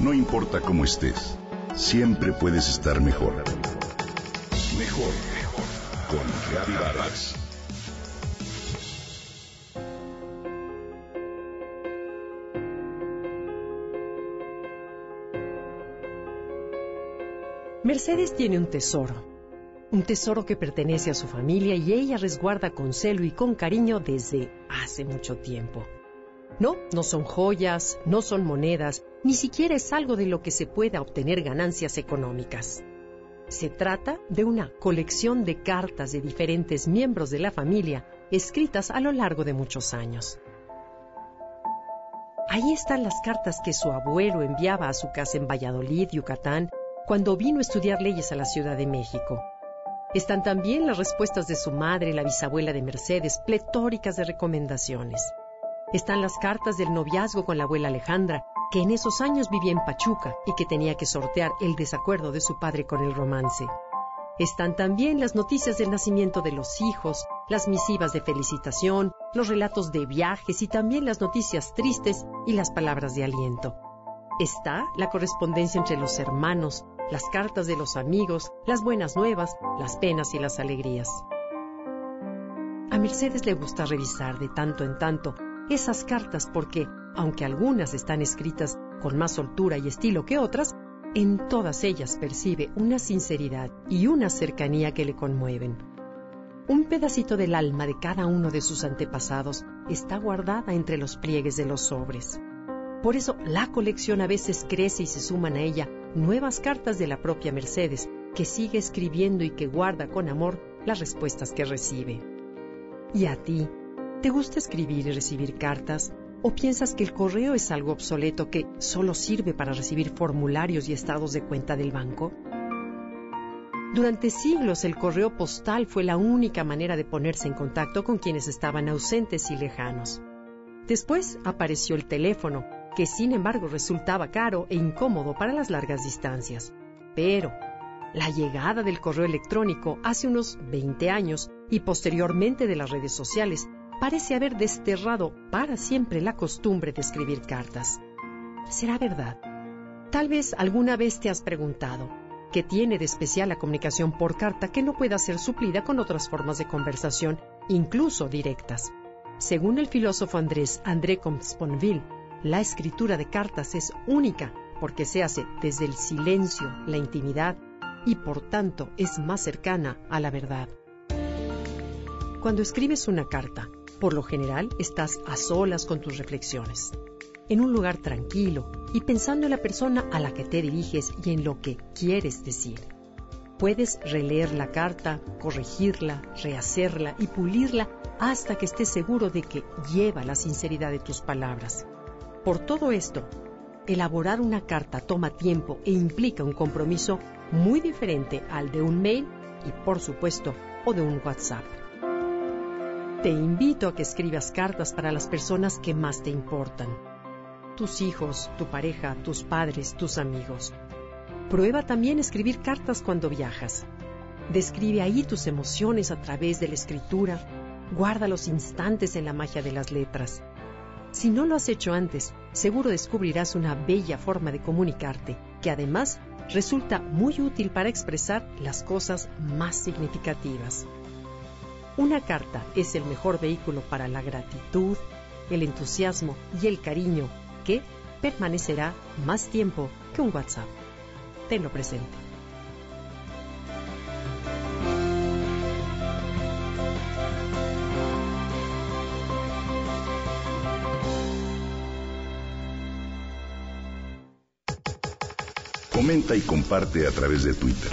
No importa cómo estés, siempre puedes estar mejor. Mejor, mejor. Con Vargas. Mercedes tiene un tesoro. Un tesoro que pertenece a su familia y ella resguarda con celo y con cariño desde hace mucho tiempo. No, no son joyas, no son monedas, ni siquiera es algo de lo que se pueda obtener ganancias económicas. Se trata de una colección de cartas de diferentes miembros de la familia escritas a lo largo de muchos años. Ahí están las cartas que su abuelo enviaba a su casa en Valladolid, Yucatán, cuando vino a estudiar leyes a la Ciudad de México. Están también las respuestas de su madre, la bisabuela de Mercedes, pletóricas de recomendaciones. Están las cartas del noviazgo con la abuela Alejandra, que en esos años vivía en Pachuca y que tenía que sortear el desacuerdo de su padre con el romance. Están también las noticias del nacimiento de los hijos, las misivas de felicitación, los relatos de viajes y también las noticias tristes y las palabras de aliento. Está la correspondencia entre los hermanos, las cartas de los amigos, las buenas nuevas, las penas y las alegrías. A Mercedes le gusta revisar de tanto en tanto esas cartas porque, aunque algunas están escritas con más soltura y estilo que otras, en todas ellas percibe una sinceridad y una cercanía que le conmueven. Un pedacito del alma de cada uno de sus antepasados está guardada entre los pliegues de los sobres. Por eso la colección a veces crece y se suman a ella nuevas cartas de la propia Mercedes, que sigue escribiendo y que guarda con amor las respuestas que recibe. ¿Y a ti? ¿Te gusta escribir y recibir cartas? ¿O piensas que el correo es algo obsoleto que solo sirve para recibir formularios y estados de cuenta del banco? Durante siglos el correo postal fue la única manera de ponerse en contacto con quienes estaban ausentes y lejanos. Después apareció el teléfono, que sin embargo resultaba caro e incómodo para las largas distancias. Pero la llegada del correo electrónico hace unos 20 años y posteriormente de las redes sociales parece haber desterrado para siempre la costumbre de escribir cartas. ¿Será verdad? Tal vez alguna vez te has preguntado, ¿qué tiene de especial la comunicación por carta que no pueda ser suplida con otras formas de conversación, incluso directas? Según el filósofo Andrés André Comte-Sponville, la escritura de cartas es única porque se hace desde el silencio, la intimidad y por tanto es más cercana a la verdad. Cuando escribes una carta, por lo general, estás a solas con tus reflexiones, en un lugar tranquilo y pensando en la persona a la que te diriges y en lo que quieres decir. Puedes releer la carta, corregirla, rehacerla y pulirla hasta que estés seguro de que lleva la sinceridad de tus palabras. Por todo esto, elaborar una carta toma tiempo e implica un compromiso muy diferente al de un mail y, por supuesto, o de un WhatsApp. Te invito a que escribas cartas para las personas que más te importan. Tus hijos, tu pareja, tus padres, tus amigos. Prueba también escribir cartas cuando viajas. Describe ahí tus emociones a través de la escritura. Guarda los instantes en la magia de las letras. Si no lo has hecho antes, seguro descubrirás una bella forma de comunicarte, que además resulta muy útil para expresar las cosas más significativas. Una carta es el mejor vehículo para la gratitud, el entusiasmo y el cariño que permanecerá más tiempo que un WhatsApp. Tenlo presente. Comenta y comparte a través de Twitter.